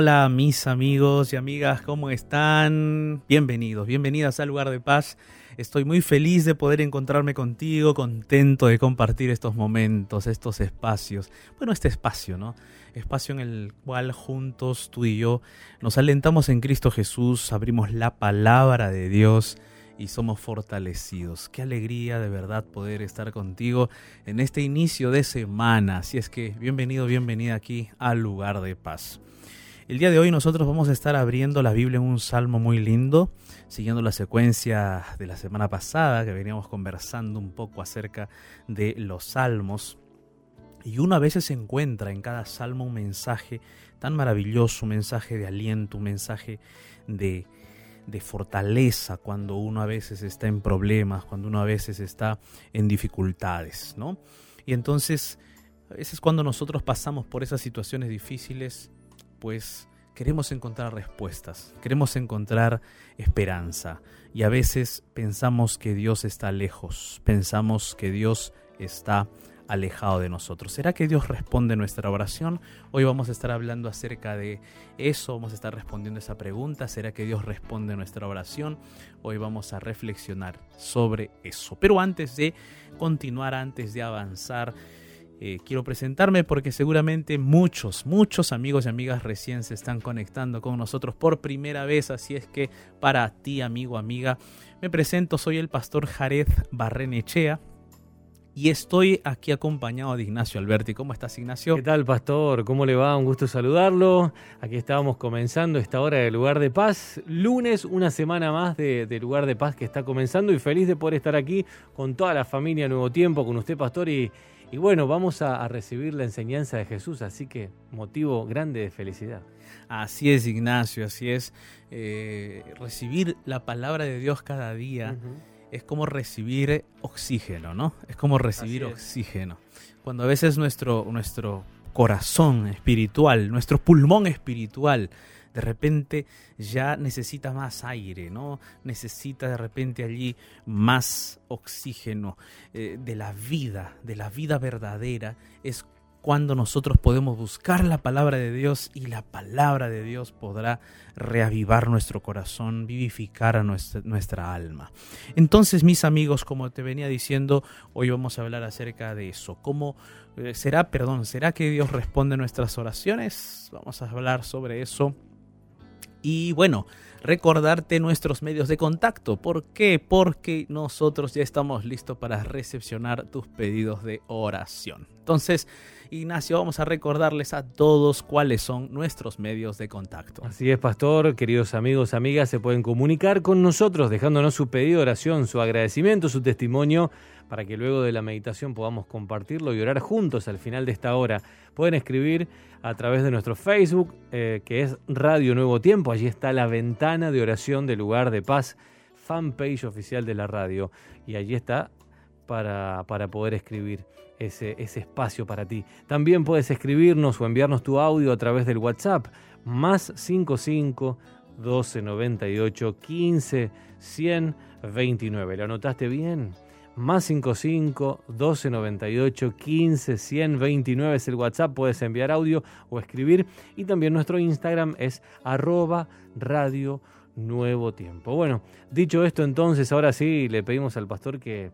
Hola, mis amigos y amigas, ¿cómo están? Bienvenidos, bienvenidas al lugar de paz. Estoy muy feliz de poder encontrarme contigo, contento de compartir estos momentos, estos espacios. Bueno, este espacio, ¿no? Espacio en el cual juntos tú y yo nos alentamos en Cristo Jesús, abrimos la palabra de Dios y somos fortalecidos. Qué alegría de verdad poder estar contigo en este inicio de semana. Así es que bienvenido, bienvenida aquí al lugar de paz. El día de hoy nosotros vamos a estar abriendo la Biblia en un salmo muy lindo, siguiendo la secuencia de la semana pasada que veníamos conversando un poco acerca de los salmos. Y uno a veces se encuentra en cada salmo un mensaje tan maravilloso, un mensaje de aliento, un mensaje de, de fortaleza cuando uno a veces está en problemas, cuando uno a veces está en dificultades, ¿no? Y entonces, a veces cuando nosotros pasamos por esas situaciones difíciles, pues queremos encontrar respuestas, queremos encontrar esperanza y a veces pensamos que Dios está lejos, pensamos que Dios está alejado de nosotros. ¿Será que Dios responde nuestra oración? Hoy vamos a estar hablando acerca de eso, vamos a estar respondiendo esa pregunta. ¿Será que Dios responde nuestra oración? Hoy vamos a reflexionar sobre eso. Pero antes de continuar, antes de avanzar, eh, quiero presentarme porque seguramente muchos, muchos amigos y amigas recién se están conectando con nosotros por primera vez, así es que para ti, amigo, amiga, me presento, soy el pastor Jared Barrenechea. Y estoy aquí acompañado de Ignacio Alberti. ¿Cómo estás, Ignacio? ¿Qué tal, pastor? ¿Cómo le va? Un gusto saludarlo. Aquí estábamos comenzando esta hora de Lugar de Paz. Lunes, una semana más de, Lugar de Paz que está comenzando y feliz de poder estar aquí con toda la familia Nuevo Tiempo, con usted, pastor, y, y bueno, vamos a, a, recibir la enseñanza de Jesús, así que motivo grande de felicidad. Así es, Ignacio, así es. Eh, recibir la palabra de Dios cada día uh -huh. es como recibir oxígeno, ¿no? Es como recibir oxígeno. Cuando a veces nuestro, nuestro corazón espiritual, nuestro pulmón espiritual, de repente ya necesita más aire, ¿no? Necesita de repente allí más oxígeno eh, de la vida, de la vida verdadera. Es cuando nosotros podemos buscar la palabra de Dios y la palabra de Dios podrá reavivar nuestro corazón, vivificar a nuestra, nuestra, alma. Entonces, mis amigos, como te venía diciendo, hoy vamos a hablar acerca de eso. ¿Cómo eh, será, perdón, será que Dios responde nuestras oraciones? Vamos a hablar sobre eso y bueno, recordarte nuestros medios de contacto. ¿Por qué? Porque nosotros ya estamos listos para recepcionar tus pedidos de oración. Entonces, Ignacio, vamos a recordarles a todos cuáles son nuestros medios de contacto. Así es, pastor, queridos amigos, amigas, se pueden comunicar con nosotros dejándonos su pedido de oración, su agradecimiento, su testimonio, para que luego de la meditación podamos compartirlo y orar juntos al final de esta hora. Pueden escribir a través de nuestro Facebook, eh, que es Radio Nuevo Tiempo. Allí está la ventana de oración del lugar de paz, fanpage oficial de la radio. Y allí está para, para poder escribir ese, ese espacio para ti. También puedes escribirnos o enviarnos tu audio a través del WhatsApp, más 55 12 98 15 129. ¿Lo anotaste bien? Más 55 12 98 15 129 es el WhatsApp. Puedes enviar audio o escribir. Y también nuestro Instagram es arroba radio nuevo tiempo. Bueno, dicho esto, entonces ahora sí le pedimos al pastor que,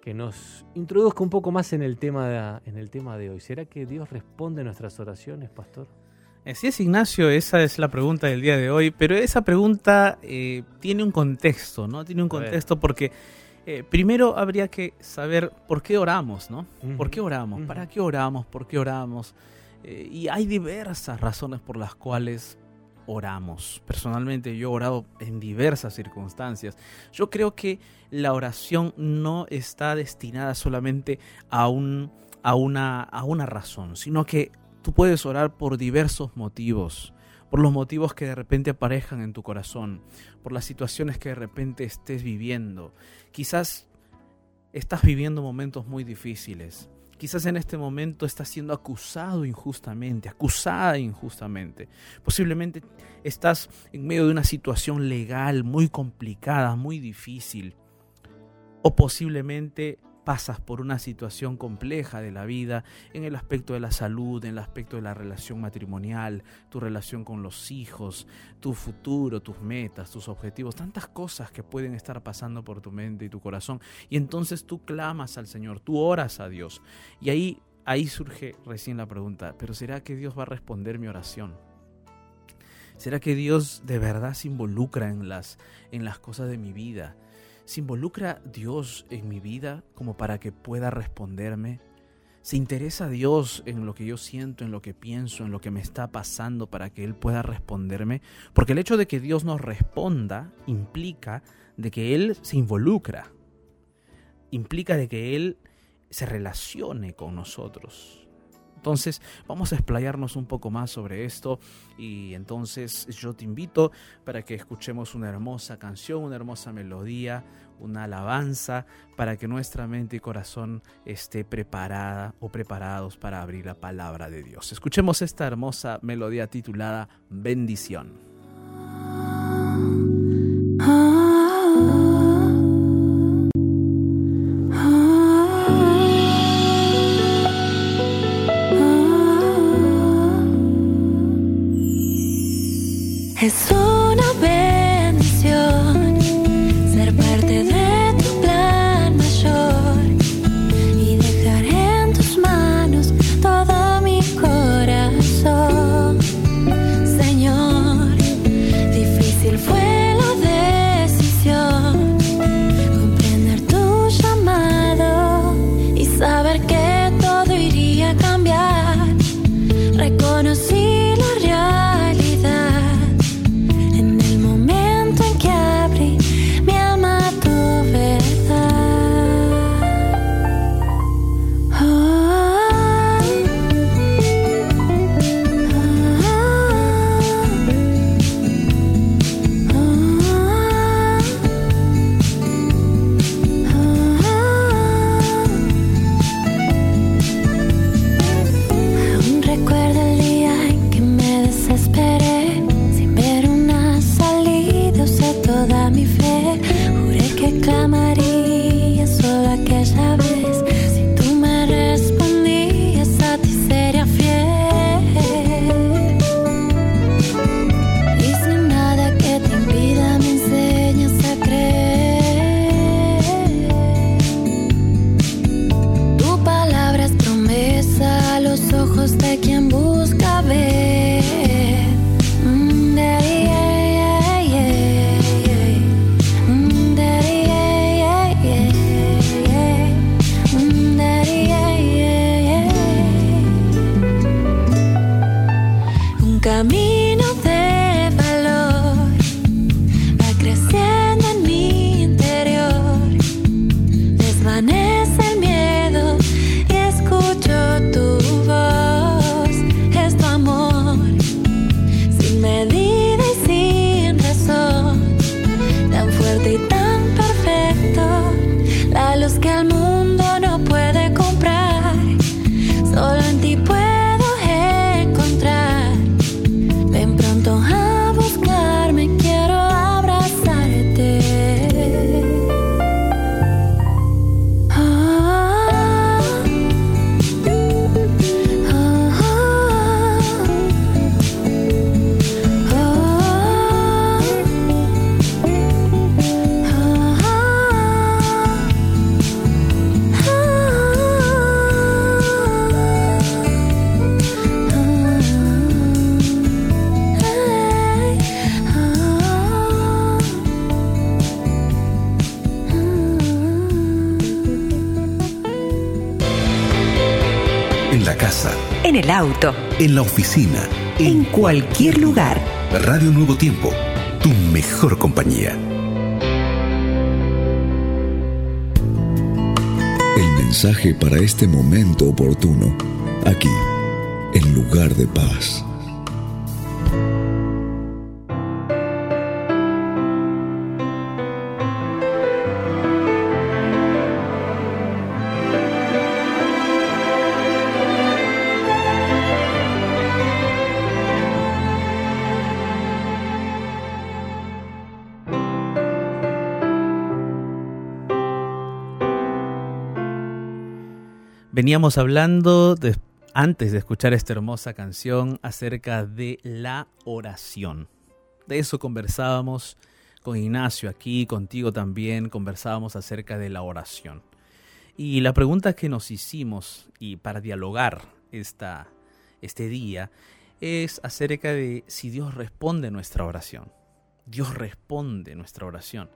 que nos introduzca un poco más en el, tema de, en el tema de hoy. ¿Será que Dios responde nuestras oraciones, pastor? Así es, Ignacio, esa es la pregunta del día de hoy, pero esa pregunta eh, tiene un contexto, ¿no? Tiene un contexto porque eh, primero habría que saber por qué oramos, ¿no? Uh -huh. ¿Por qué oramos? Uh -huh. ¿Para qué oramos? ¿Por qué oramos? Eh, y hay diversas razones por las cuales oramos. Personalmente yo he orado en diversas circunstancias. Yo creo que la oración no está destinada solamente a, un, a, una, a una razón, sino que tú puedes orar por diversos motivos. Por los motivos que de repente aparezcan en tu corazón, por las situaciones que de repente estés viviendo. Quizás estás viviendo momentos muy difíciles. Quizás en este momento estás siendo acusado injustamente, acusada injustamente. Posiblemente estás en medio de una situación legal muy complicada, muy difícil. O posiblemente pasas por una situación compleja de la vida en el aspecto de la salud, en el aspecto de la relación matrimonial, tu relación con los hijos, tu futuro, tus metas, tus objetivos, tantas cosas que pueden estar pasando por tu mente y tu corazón. Y entonces tú clamas al Señor, tú oras a Dios. Y ahí, ahí surge recién la pregunta, pero ¿será que Dios va a responder mi oración? ¿Será que Dios de verdad se involucra en las, en las cosas de mi vida? ¿Se involucra Dios en mi vida como para que pueda responderme? ¿Se interesa Dios en lo que yo siento, en lo que pienso, en lo que me está pasando para que Él pueda responderme? Porque el hecho de que Dios nos responda implica de que Él se involucra, implica de que Él se relacione con nosotros. Entonces vamos a explayarnos un poco más sobre esto y entonces yo te invito para que escuchemos una hermosa canción, una hermosa melodía, una alabanza para que nuestra mente y corazón esté preparada o preparados para abrir la palabra de Dios. Escuchemos esta hermosa melodía titulada Bendición. Auto, en la oficina, en, cualquier lugar. Radio Nuevo Tiempo, tu mejor compañía. El mensaje para este momento oportuno, aquí, en lugar de paz. Veníamos hablando antes de escuchar esta hermosa canción acerca de la oración. De eso conversábamos con Ignacio aquí, contigo también, conversábamos acerca de la oración. Y la pregunta que nos hicimos, y para dialogar esta, este día, es acerca de si Dios responde nuestra oración. Dios responde nuestra oración.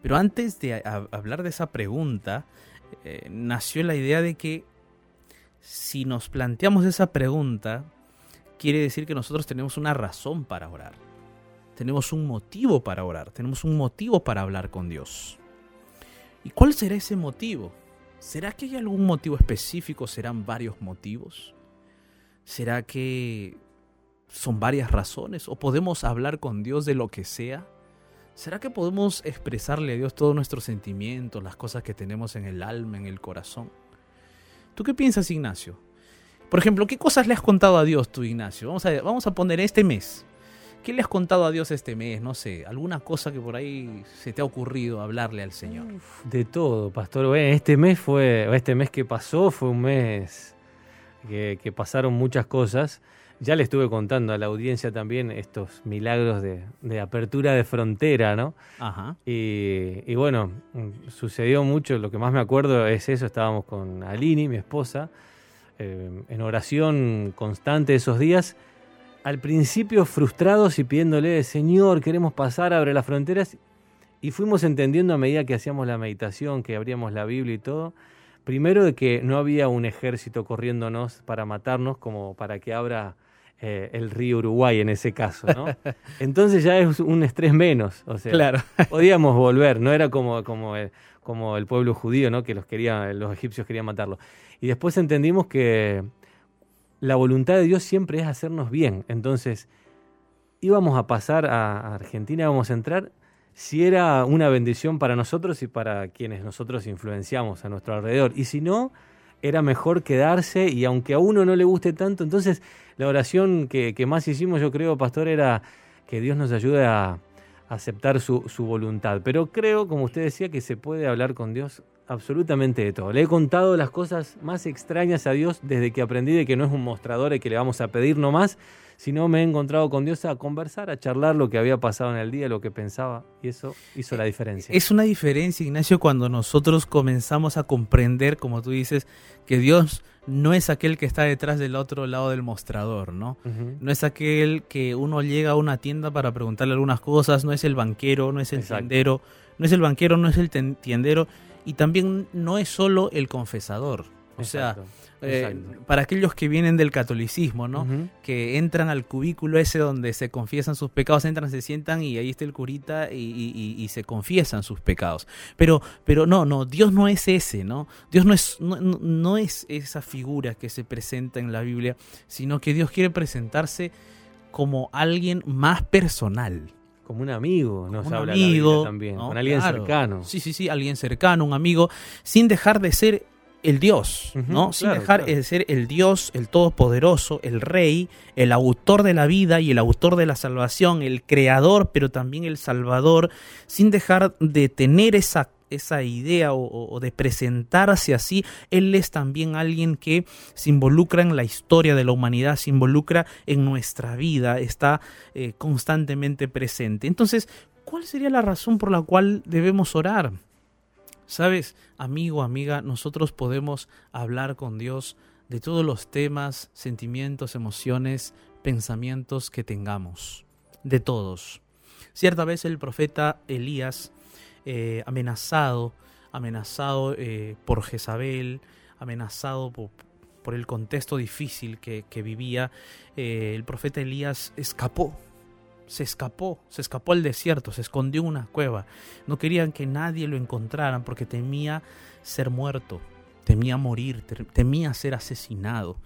Pero antes de hablar de esa pregunta, eh, nació la idea de que si nos planteamos esa pregunta, quiere decir que nosotros tenemos una razón para orar. Tenemos un motivo para orar, tenemos un motivo para hablar con Dios. ¿Y cuál será ese motivo? ¿Será que hay algún motivo específico? ¿Serán varios motivos? ¿Será que son varias razones? ¿O podemos hablar con Dios de lo que sea? ¿Será que podemos expresarle a Dios todos nuestros sentimientos, las cosas que tenemos en el alma, en el corazón? ¿Tú qué piensas, Ignacio? Por ejemplo, ¿qué cosas le has contado a Dios tú, Ignacio? Vamos a, vamos a poner este mes. ¿Qué le has contado a Dios este mes? No sé, alguna cosa que por ahí se te ha ocurrido hablarle al Señor. De todo, pastor. Este mes fue, este mes que pasó fue un mes que pasaron muchas cosas. Ya le estuve contando a la audiencia también estos milagros de, de apertura de frontera, ¿no? Ajá. Y, y bueno, sucedió mucho, lo que más me acuerdo es eso, estábamos con Alini, mi esposa, eh, en oración constante esos días, al principio frustrados y pidiéndole, Señor, queremos pasar, abre las fronteras, y fuimos entendiendo a medida que hacíamos la meditación, que abríamos la Biblia y todo, primero de que no había un ejército corriéndonos para matarnos como para que abra eh, el río Uruguay en ese caso, ¿no? Entonces ya es un estrés menos, o sea, Claro. podíamos volver, no era como, como, el, como el pueblo judío, ¿no? que los, quería, los egipcios querían matarlo. Y después entendimos que la voluntad de Dios siempre es hacernos bien. Entonces, íbamos a pasar a a Argentina, íbamos a entrar, si era una bendición para nosotros y para quienes nosotros influenciamos a nuestro alrededor. Y si no, era mejor quedarse y aunque a uno no le guste tanto, entonces la oración que, más hicimos, yo creo, pastor, era que Dios nos ayude a aceptar su, su voluntad. Pero creo, como usted decía, que se puede hablar con Dios absolutamente de todo. Le he contado las cosas más extrañas a Dios desde que aprendí de que no es un mostrador el que le vamos a pedir nomás, sino me he encontrado con Dios a conversar, a charlar lo que había pasado en el día, lo que pensaba, y eso hizo la diferencia. Es una diferencia, Ignacio, cuando nosotros comenzamos a comprender, como tú dices, que Dios no es aquel que está detrás del otro lado del mostrador, ¿no? No es aquel que uno llega a una tienda para preguntarle algunas cosas, no es el banquero, no es el Exacto. tiendero, no es el banquero, no es el tiendero y también no es solo el confesador. O sea, Exacto, eh, para aquellos que vienen del catolicismo, ¿no? Que entran al cubículo ese donde se confiesan sus pecados, entran, se sientan y ahí está el curita y, y- y- y se confiesan sus pecados. Pero, pero no, no, Dios no es ese, ¿no? Dios no es, no, es esa figura que se presenta en la Biblia, sino que Dios quiere presentarse como alguien más personal. Como un amigo nos un habla la Biblia amigo también, ¿no? con alguien Claro. cercano. Sí, sí, sí, alguien cercano, un amigo, sin dejar de ser el Dios, ¿no? Sin claro, dejar claro. de ser el Dios, el Todopoderoso, el Rey, el autor de la vida y el autor de la salvación, el Creador, pero también el Salvador, sin dejar de tener esa esa idea o de presentarse así, Él es también alguien que se involucra en la historia de la humanidad, se involucra en nuestra vida, está eh, constantemente presente. Entonces, ¿cuál sería la razón por la cual debemos orar? Sabes, amigo, amiga, nosotros podemos hablar con Dios de todos los temas, sentimientos, emociones, pensamientos que tengamos, de todos. Cierta vez el profeta Elías, eh, amenazado, amenazado eh, por Jezabel, amenazado por, el contexto difícil que, que vivía, eh, el profeta Elías escapó, se escapó, se escapó al desierto, se escondió en una cueva. No querían que nadie lo encontrara porque temía ser muerto, temía morir, te- temía ser asesinado.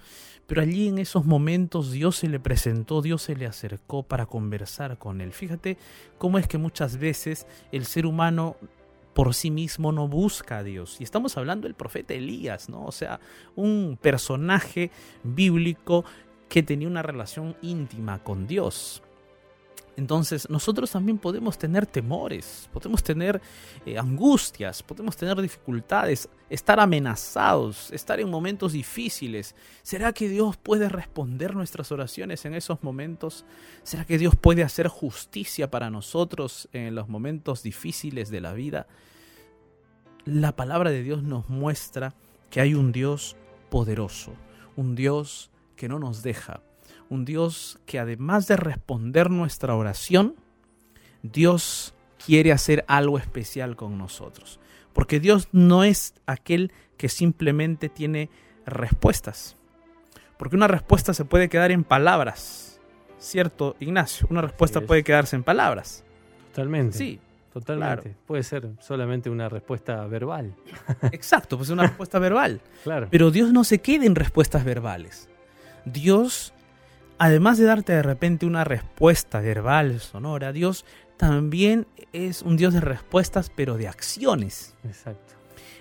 Pero allí en esos momentos Dios se le presentó, Dios se le acercó para conversar con él. Fíjate cómo es que muchas veces el ser humano por sí mismo no busca a Dios. Y estamos hablando del profeta Elías, ¿no? O sea, un personaje bíblico que tenía una relación íntima con Dios. Entonces nosotros también podemos tener temores, podemos tener eh, angustias, podemos tener dificultades, estar amenazados, estar en momentos difíciles. ¿Será que Dios puede responder nuestras oraciones en esos momentos? ¿Será que Dios puede hacer justicia para nosotros en los momentos difíciles de la vida? La palabra de Dios nos muestra que hay un Dios poderoso, un Dios que no nos deja, un Dios que además de responder nuestra oración, Dios quiere hacer algo especial con nosotros. Porque Dios no es aquel que simplemente tiene respuestas. Porque una respuesta se puede quedar en palabras. ¿Cierto, Ignacio? Una respuesta puede quedarse en palabras. Totalmente. Sí. Totalmente. Puede ser solamente una respuesta verbal. Exacto, pues una respuesta verbal. Claro. Pero Dios no se queda en respuestas verbales. Dios además de darte de repente una respuesta verbal, sonora, Dios también es un Dios de respuestas, pero de acciones. Exacto.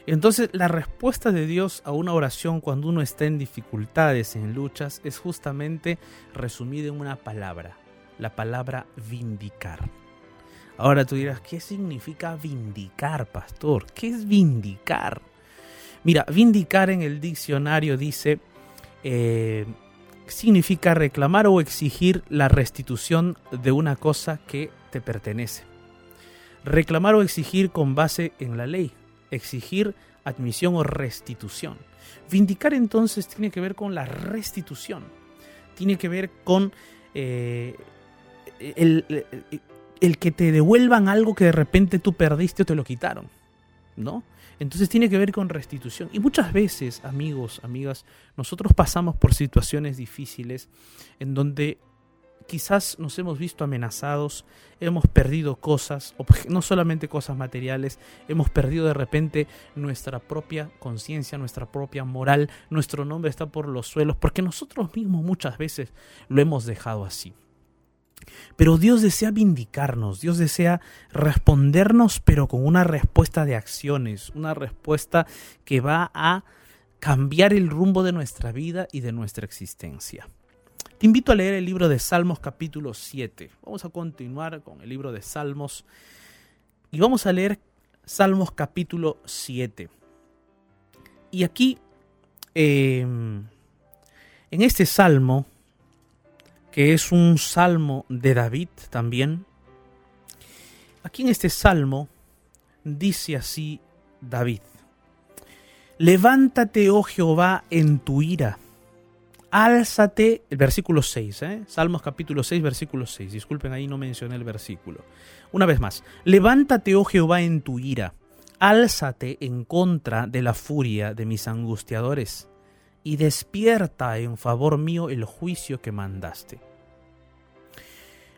Entonces, la respuesta de Dios a una oración cuando uno está en dificultades, en luchas, es justamente resumida en una palabra, la palabra vindicar. Ahora tú dirás, ¿qué significa vindicar, pastor? ¿Qué es vindicar? Mira, vindicar en el diccionario dice eh, significa reclamar o exigir la restitución de una cosa que te pertenece. Reclamar o exigir con base en la ley. Exigir admisión o restitución. Vindicar entonces tiene que ver con la restitución. Tiene que ver con eh, el, el que te devuelvan algo que de repente tú perdiste o te lo quitaron. ¿No? Entonces tiene que ver con restitución. Y muchas veces, amigos, amigas, nosotros pasamos por situaciones difíciles en donde quizás nos hemos visto amenazados, hemos perdido cosas, no solamente cosas materiales, hemos perdido de repente nuestra propia conciencia, nuestra propia moral, nuestro nombre está por los suelos, porque nosotros mismos muchas veces lo hemos dejado así. Pero Dios desea vindicarnos, Dios desea respondernos, pero con una respuesta de acciones, una respuesta que va a cambiar el rumbo de nuestra vida y de nuestra existencia. Te invito a leer el libro de Salmos capítulo 7. Vamos a continuar con el libro de Salmos y vamos a leer Salmos capítulo 7. Y aquí, em, en este salmo, que es un salmo de David también. Aquí en este salmo dice así David, Levántate, oh Jehová, en tu ira. Álzate, el versículo 6, ¿eh? Salmos capítulo 6, versículo 6. Disculpen, ahí no mencioné el versículo. Una vez más, levántate, oh Jehová, en tu ira. Álzate en contra de la furia de mis angustiadores y despierta en favor mío el juicio que mandaste.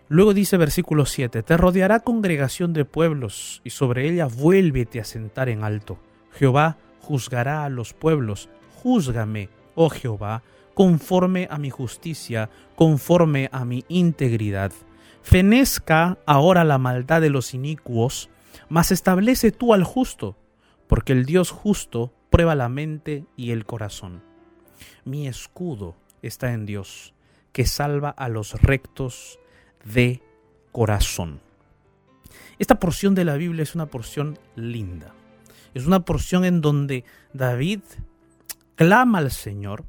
Luego dice versículo 7, Te rodeará congregación de pueblos, y sobre ella vuélvete a sentar en alto. Jehová juzgará a los pueblos. Júzgame, oh Jehová, conforme a mi justicia, conforme a mi integridad. Fenezca ahora la maldad de los inicuos, mas establece tú al justo, porque el Dios justo prueba la mente y el corazón mi escudo está en Dios, que salva a los rectos de corazón. Esta porción de la Biblia es una porción linda. Es una porción en donde David clama al Señor,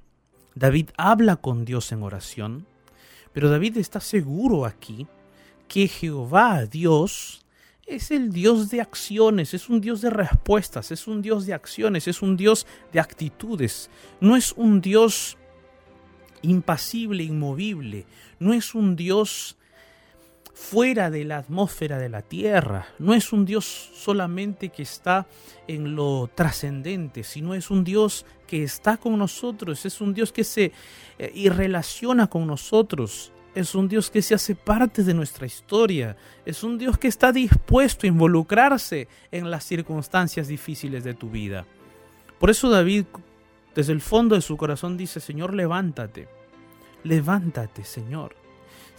David habla con Dios en oración, pero David está seguro aquí que Jehová, Dios, es el Dios de acciones, es un Dios de respuestas, es un Dios de acciones, es un Dios de actitudes. No es un Dios impasible, inmovible, no es un Dios fuera de la atmósfera de la tierra, no es un Dios solamente que está en lo trascendente, sino es un Dios que está con nosotros, es un Dios que se eh, relaciona con nosotros, es un Dios que se hace parte de nuestra historia, es un Dios que está dispuesto a involucrarse en las circunstancias difíciles de tu vida. Por eso David, desde el fondo de su corazón, dice, Señor, levántate, levántate, Señor.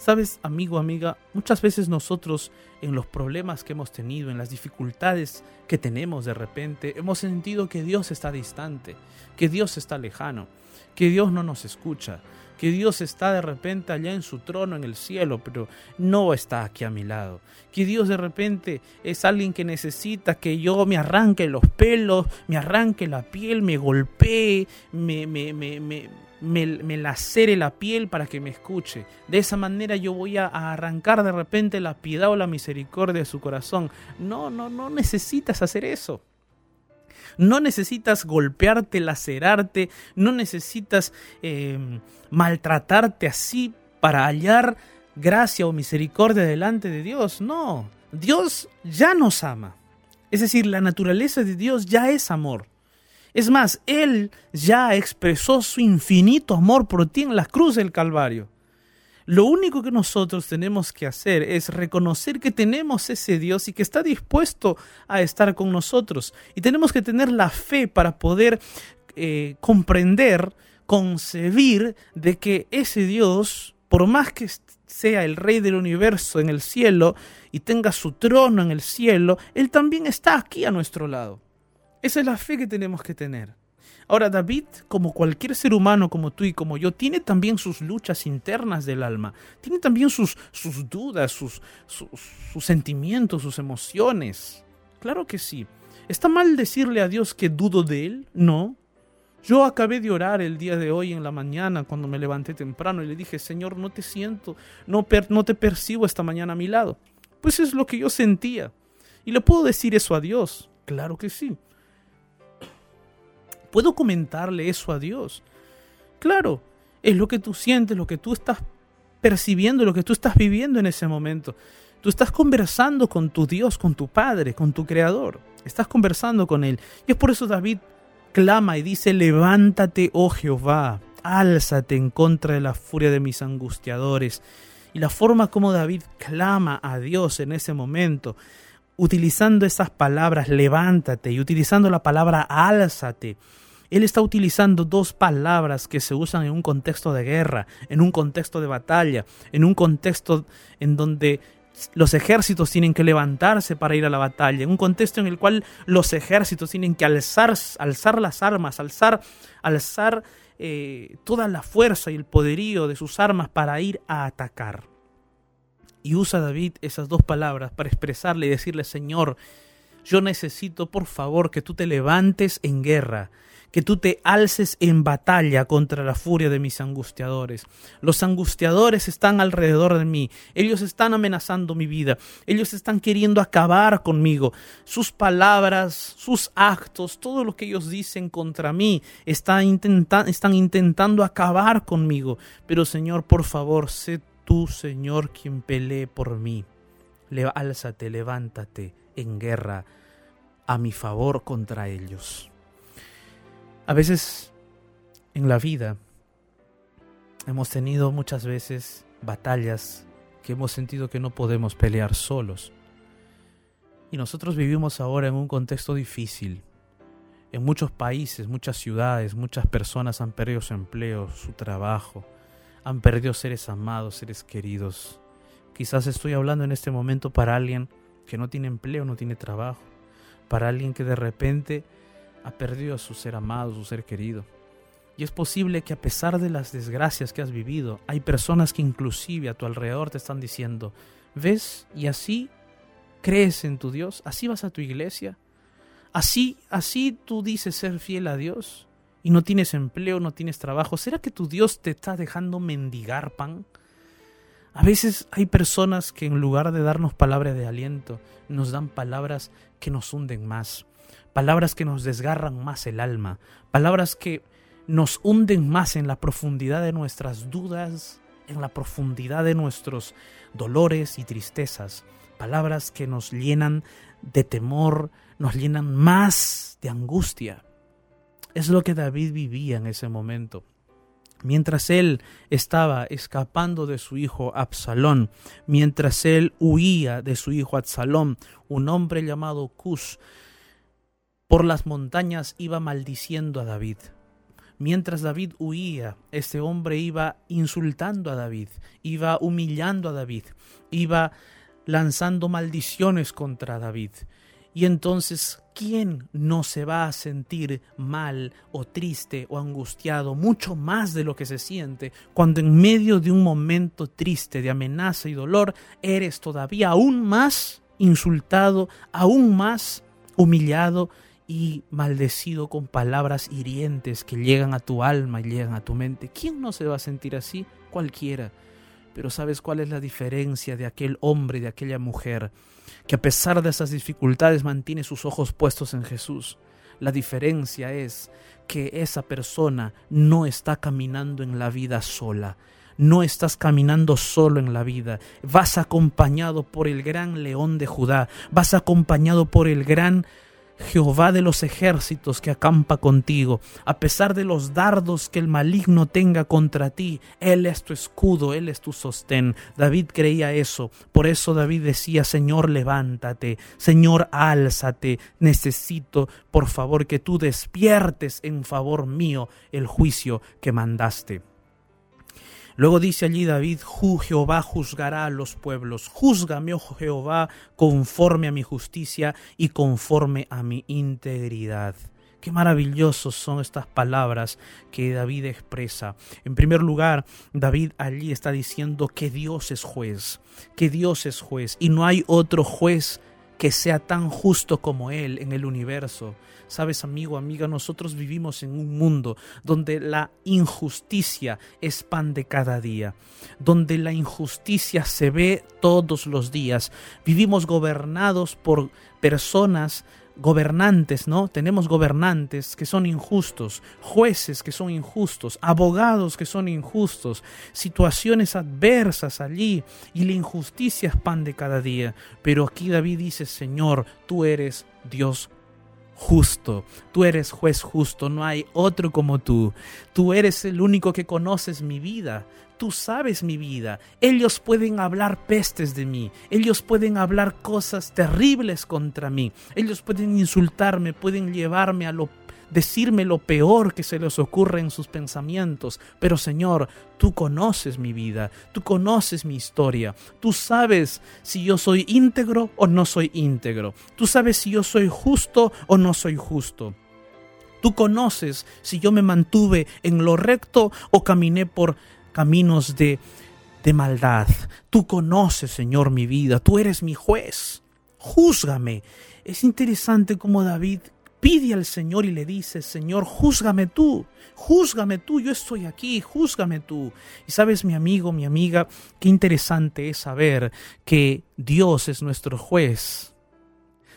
Sabes, amigo, amiga, muchas veces nosotros en los problemas que hemos tenido, en las dificultades que tenemos de repente, hemos sentido que Dios está distante, que Dios está lejano, que Dios no nos escucha, que Dios está de repente allá en su trono en el cielo, pero no está aquí a mi lado. Que Dios de repente es alguien que necesita que yo me arranque los pelos, me arranque la piel, me golpee, me, me, me, me me, lacere la piel para que me escuche. De esa manera yo voy a, arrancar de repente la piedad o la misericordia de su corazón. No, no, no necesitas hacer eso. No necesitas golpearte, lacerarte, no necesitas em, maltratarte así para hallar gracia o misericordia delante de Dios. No, Dios ya nos ama. Es decir, la naturaleza de Dios ya es amor. Es más, Él ya expresó su infinito amor por ti en la cruz del Calvario. Lo único que nosotros tenemos que hacer es reconocer que tenemos ese Dios y que está dispuesto a estar con nosotros. Y tenemos que tener la fe para poder eh, comprender, concebir de que ese Dios, por más que sea el Rey del universo en el cielo y tenga su trono en el cielo, Él también está aquí a nuestro lado. Esa es la fe que tenemos que tener. Ahora, David, como cualquier ser humano como tú y como yo, tiene también sus luchas internas del alma, tiene también sus, sus dudas, sus, sus, sentimientos, sus emociones. Claro que sí. ¿Está mal decirle a Dios que dudo de Él? No. Yo acabé de orar el día de hoy en la mañana cuando me levanté temprano y le dije, Señor, no te siento, no, no te percibo esta mañana a mi lado. Pues es lo que yo sentía. ¿Y le puedo decir eso a Dios? Claro que sí. ¿Puedo comentarle eso a Dios? Claro, es lo que tú sientes, lo que tú estás percibiendo, lo que tú estás viviendo en ese momento. Tú estás conversando con tu Dios, con tu Padre, con tu Creador. Estás conversando con Él. Y es por eso David clama y dice, levántate, oh Jehová, álzate en contra de la furia de mis angustiadores. Y la forma como David clama a Dios en ese momento, utilizando esas palabras, levántate, y utilizando la palabra álzate, él está utilizando dos palabras que se usan en un contexto de guerra, en un contexto de batalla, en un contexto en donde los ejércitos tienen que levantarse para ir a la batalla, en un contexto en el cual los ejércitos tienen que alzar, alzar las armas, alzar, alzar eh, toda la fuerza y el poderío de sus armas para ir a atacar. Y usa David esas dos palabras para expresarle y decirle, Señor, yo necesito por favor que tú te levantes en guerra, que tú te alces en batalla contra la furia de mis angustiadores. Los angustiadores están alrededor de mí, ellos están amenazando mi vida, ellos están queriendo acabar conmigo. Sus palabras, sus actos, todo lo que ellos dicen contra mí están, intentando acabar conmigo. Pero Señor, por favor, sé tú, Señor, quien pelee por mí. Le, álzate, levántate en guerra a mi favor contra ellos. A veces en la vida hemos tenido muchas veces batallas que hemos sentido que no podemos pelear solos. Y nosotros vivimos ahora en un contexto difícil. En muchos países, muchas ciudades, muchas personas han perdido su empleo, su trabajo, han perdido seres amados, seres queridos. Quizás estoy hablando en este momento para alguien que no tiene empleo, no tiene trabajo, para alguien que de repente ha perdido a su ser amado, su ser querido. Y es posible que a pesar de las desgracias que has vivido, hay personas que inclusive a tu alrededor te están diciendo, ¿ves? Y así crees en tu Dios, así vas a tu iglesia, así, así tú dices ser fiel a Dios y no tienes empleo, no tienes trabajo. ¿Será que tu Dios te está dejando mendigar pan? A veces hay personas que en lugar de darnos palabras de aliento, nos dan palabras que nos hunden más palabras que nos desgarran más el alma, palabras que nos hunden más en la profundidad de nuestras dudas, en la profundidad de nuestros dolores y tristezas, palabras que nos llenan de temor, nos llenan más de angustia. Es lo que David vivía en ese momento. Mientras él estaba escapando de su hijo Absalón, mientras él huía de su hijo Absalón, un hombre llamado Cus por las montañas iba maldiciendo a David. Mientras David huía, este hombre iba insultando a David, iba humillando a David, iba lanzando maldiciones contra David. Y entonces, ¿quién no se va a sentir mal o triste o angustiado, mucho más de lo que se siente, cuando en medio de un momento triste de amenaza y dolor, eres todavía aún más insultado, aún más humillado y maldecido con palabras hirientes que llegan a tu alma y llegan a tu mente? ¿Quién no se va a sentir así? Cualquiera. Pero ¿sabes cuál es la diferencia de aquel hombre, de aquella mujer, que a pesar de esas dificultades mantiene sus ojos puestos en Jesús? La diferencia es que esa persona no está caminando en la vida sola. No estás caminando solo en la vida, vas acompañado por el gran león de Judá, vas acompañado por el gran Jehová de los ejércitos que acampa contigo, a pesar de los dardos que el maligno tenga contra ti, Él es tu escudo, Él es tu sostén. David creía eso, por eso David decía, Señor, levántate, Señor, álzate, necesito, por favor, que tú despiertes en favor mío el juicio que mandaste. Luego dice allí David, Jehová juzgará a los pueblos, júzgame, oh Jehová, conforme a mi justicia y conforme a mi integridad. Qué maravillosos son estas palabras que David expresa. En primer lugar, David allí está diciendo que Dios es juez, que Dios es juez y no hay otro juez que sea tan justo como Él en el universo. Sabes, amigo, amiga, nosotros vivimos en un mundo donde la injusticia es pan de cada día, donde la injusticia se ve todos los días. Vivimos gobernados por personas gobernantes, ¿no? Tenemos gobernantes que son injustos, jueces que son injustos, abogados que son injustos, situaciones adversas allí y la injusticia es pan de cada día. Pero aquí David dice, Señor, tú eres Dios justo, tú eres juez justo, no hay otro como tú, tú eres el único que conoces mi vida, tú sabes mi vida. Ellos pueden hablar pestes de mí, ellos pueden hablar cosas terribles contra mí, ellos pueden insultarme, pueden llevarme a lo decirme lo peor que se les ocurre en sus pensamientos. Pero Señor, tú conoces mi vida, tú conoces mi historia, tú sabes si yo soy íntegro o no soy íntegro, tú sabes si yo soy justo o no soy justo. Tú conoces si yo me mantuve en lo recto o caminé por caminos de, de maldad. Tú conoces, Señor, mi vida, tú eres mi juez. Júzgame. Es interesante cómo David pide al Señor y le dice, Señor, júzgame tú, júzgame tú, yo estoy aquí, júzgame tú. Y sabes, mi amigo, mi amiga, qué interesante es saber que Dios es nuestro juez.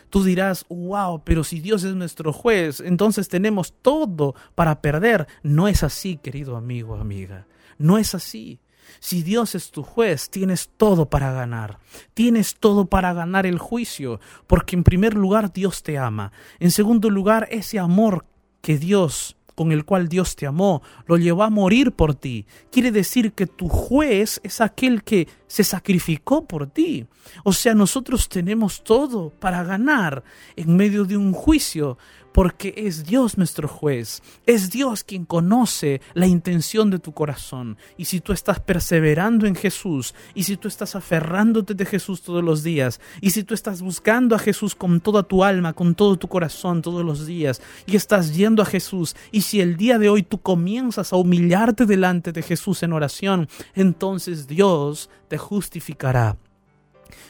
Tú dirás, wow, pero si Dios es nuestro juez, entonces tenemos todo para perder. No es así, querido amigo, amiga. No es así. Si Dios es tu juez, tienes todo para ganar. Tienes todo para ganar el juicio, porque en primer lugar Dios te ama. En segundo lugar, ese amor que Dios con el cual Dios te amó, lo llevó a morir por ti. Quiere decir que tu juez es aquel que se sacrificó por ti. O sea, nosotros tenemos todo para ganar en medio de un juicio, porque es Dios nuestro juez, es Dios quien conoce la intención de tu corazón. Y si tú estás perseverando en Jesús, y si tú estás aferrándote de Jesús todos los días, y si tú estás buscando a Jesús con toda tu alma, con todo tu corazón todos los días, y estás yendo a Jesús, y si el día de hoy tú comienzas a humillarte delante de Jesús en oración, entonces Dios te justificará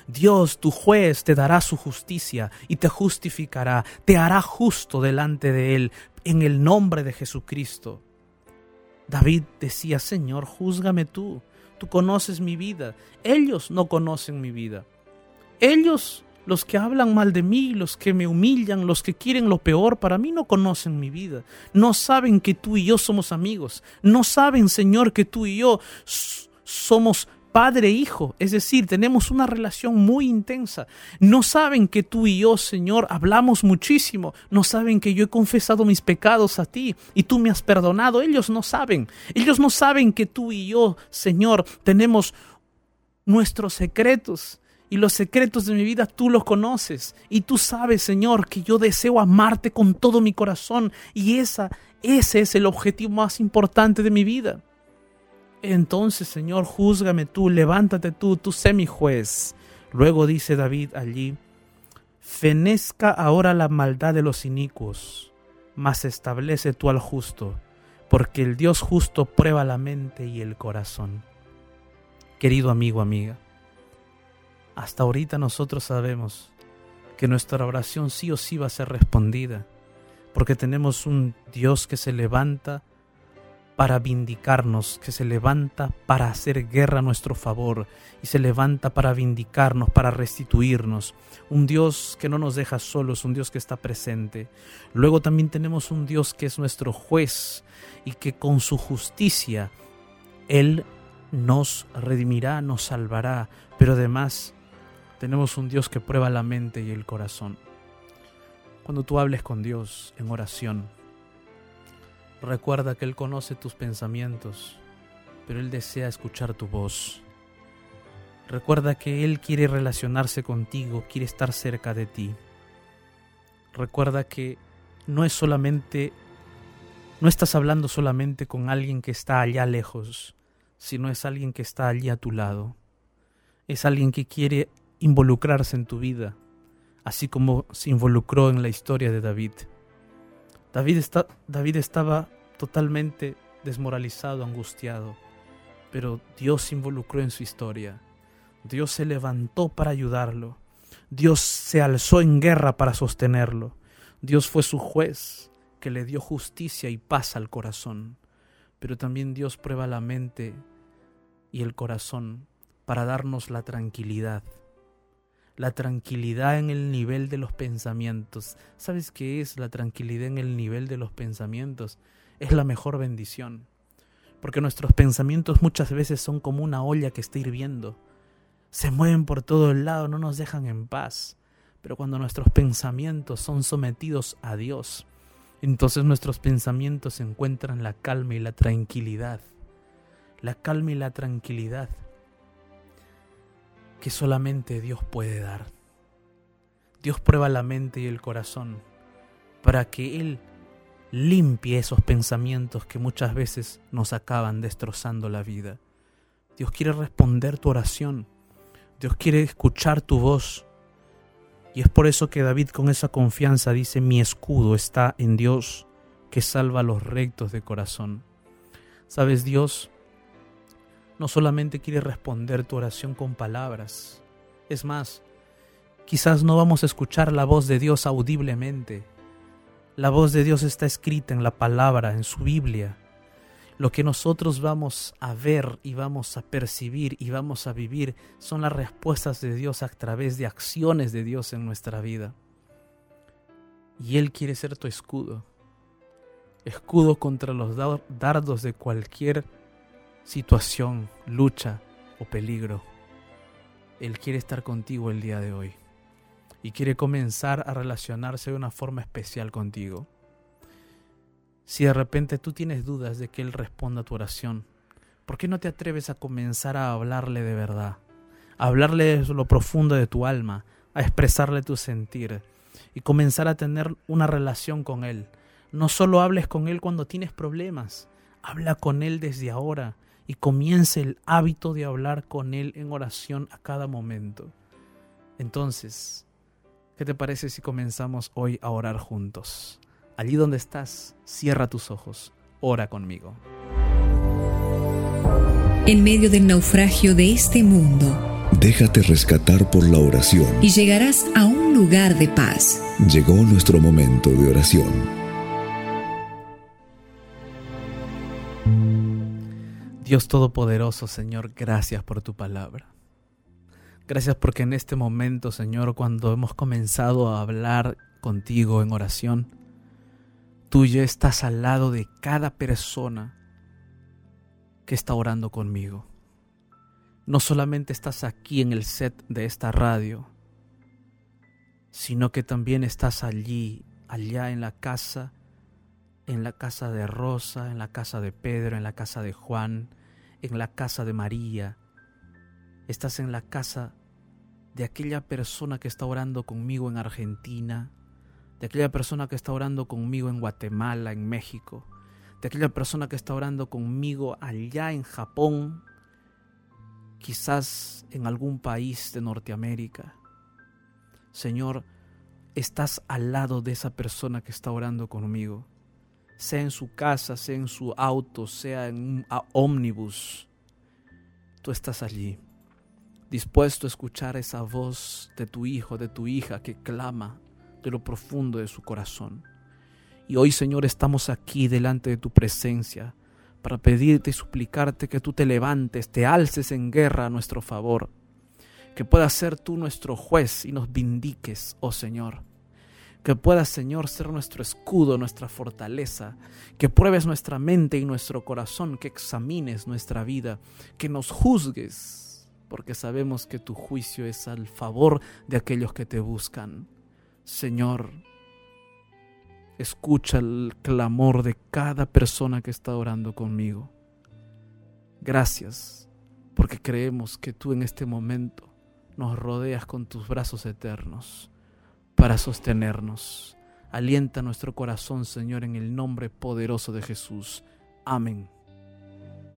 Dios, tu juez, te dará su justicia y te justificará, te hará justo delante de Él en el nombre de Jesucristo. David decía, Señor, júzgame tú, tú conoces mi vida, ellos no conocen mi vida. Ellos, los que hablan mal de mí, los que me humillan, los que quieren lo peor para mí, no conocen mi vida. No saben que tú y yo somos amigos. No saben, Señor, que tú y yo somos padre-hijo, es decir, tenemos una relación muy intensa. No saben que tú y yo, Señor, hablamos muchísimo. No saben que yo he confesado mis pecados a ti y tú me has perdonado. Ellos no saben. Ellos no saben que tú y yo, Señor, tenemos nuestros secretos Y los secretos de mi vida tú los conoces. Y tú sabes, Señor, que yo deseo amarte con todo mi corazón. Y esa, ese es el objetivo más importante de mi vida. Entonces, Señor, júzgame tú, levántate tú, tú sé mi juez. Luego dice David allí, fenezca ahora la maldad de los inicuos, mas establece tú al justo, porque el Dios justo prueba la mente y el corazón. Querido amigo, amiga, hasta ahorita nosotros sabemos que nuestra oración sí o sí va a ser respondida, porque tenemos un Dios que se levanta para vindicarnos, que se levanta para hacer guerra a nuestro favor y se levanta para vindicarnos, para restituirnos. Un Dios que no nos deja solos, un Dios que está presente. Luego también tenemos un Dios que es nuestro juez y que con su justicia Él nos redimirá, nos salvará, pero además tenemos un Dios que prueba la mente y el corazón. Cuando tú hables con Dios en oración, recuerda que Él conoce tus pensamientos, pero Él desea escuchar tu voz. Recuerda que Él quiere relacionarse contigo, quiere estar cerca de ti. Recuerda que no es solamente, no estás hablando solamente con alguien que está allá lejos, sino es alguien que está allí a tu lado. Es alguien que quiere involucrarse en tu vida, así como se involucró en la historia de David. David, David estaba totalmente desmoralizado, angustiado, pero Dios se involucró en su historia. Dios se levantó para ayudarlo. Dios se alzó en guerra para sostenerlo. Dios fue su juez que le dio justicia y paz al corazón. Pero también Dios prueba la mente y el corazón para darnos la tranquilidad la tranquilidad en el nivel de los pensamientos. ¿Sabes qué es la tranquilidad en el nivel de los pensamientos? Es la mejor bendición. Porque nuestros pensamientos muchas veces son como una olla que está hirviendo. Se mueven por todo el lado, no nos dejan en paz. Pero cuando nuestros pensamientos son sometidos a Dios, entonces nuestros pensamientos encuentran la calma y la tranquilidad. La calma y la tranquilidad que solamente Dios puede dar. Dios prueba la mente y el corazón para que Él limpie esos pensamientos que muchas veces nos acaban destrozando la vida. Dios quiere responder tu oración. Dios quiere escuchar tu voz. Y es por eso que David con esa confianza dice, mi escudo está en Dios que salva a los rectos de corazón. Sabes, Dios no solamente quiere responder tu oración con palabras. Es más, quizás no vamos a escuchar la voz de Dios audiblemente. La voz de Dios está escrita en la palabra, en su Biblia. Lo que nosotros vamos a ver y vamos a percibir y vamos a vivir son las respuestas de Dios a través de acciones de Dios en nuestra vida. Y Él quiere ser tu escudo. Escudo contra los dardos de cualquier situación, lucha o peligro. Él quiere estar contigo el día de hoy y quiere comenzar a relacionarse de una forma especial contigo. Si de repente tú tienes dudas de que Él responda a tu oración, ¿por qué no te atreves a comenzar a hablarle de verdad? A hablarle de lo profundo de tu alma, a expresarle tu sentir y comenzar a tener una relación con Él. No solo hables con Él cuando tienes problemas, habla con Él desde ahora y comience el hábito de hablar con Él en oración a cada momento. Entonces, ¿qué te parece si comenzamos hoy a orar juntos? Allí donde estás, cierra tus ojos, ora conmigo. En medio del naufragio de este mundo, déjate rescatar por la oración y llegarás a un lugar de paz. Llegó nuestro momento de oración. Dios Todopoderoso, Señor, gracias por tu palabra. Gracias porque en este momento, Señor, cuando hemos comenzado a hablar contigo en oración, tú ya estás al lado de cada persona que está orando conmigo. No solamente estás aquí en el set de esta radio, sino que también estás allí, allá en la casa en la casa de Rosa, en la casa de Pedro, en la casa de Juan, en la casa de María. Estás en la casa de aquella persona que está orando conmigo en Argentina, de aquella persona que está orando conmigo en Guatemala, en México, de aquella persona que está orando conmigo allá en Japón, quizás en algún país de Norteamérica. Señor, estás al lado de esa persona que está orando conmigo, sea en su casa, sea en su auto, sea en un ómnibus. Tú estás allí, dispuesto a escuchar esa voz de tu hijo, de tu hija que clama de lo profundo de su corazón. Y hoy, Señor, estamos aquí delante de tu presencia para pedirte y suplicarte que tú te levantes, te alces en guerra a nuestro favor, que puedas ser tú nuestro juez y nos vindiques, oh Señor. Que puedas, Señor, ser nuestro escudo, nuestra fortaleza, que pruebes nuestra mente y nuestro corazón, que examines nuestra vida, que nos juzgues, porque sabemos que tu juicio es al favor de aquellos que te buscan. Señor, escucha el clamor de cada persona que está orando conmigo. Gracias, porque creemos que tú en este momento nos rodeas con tus brazos eternos para sostenernos. Alienta nuestro corazón, Señor, en el nombre poderoso de Jesús. Amén.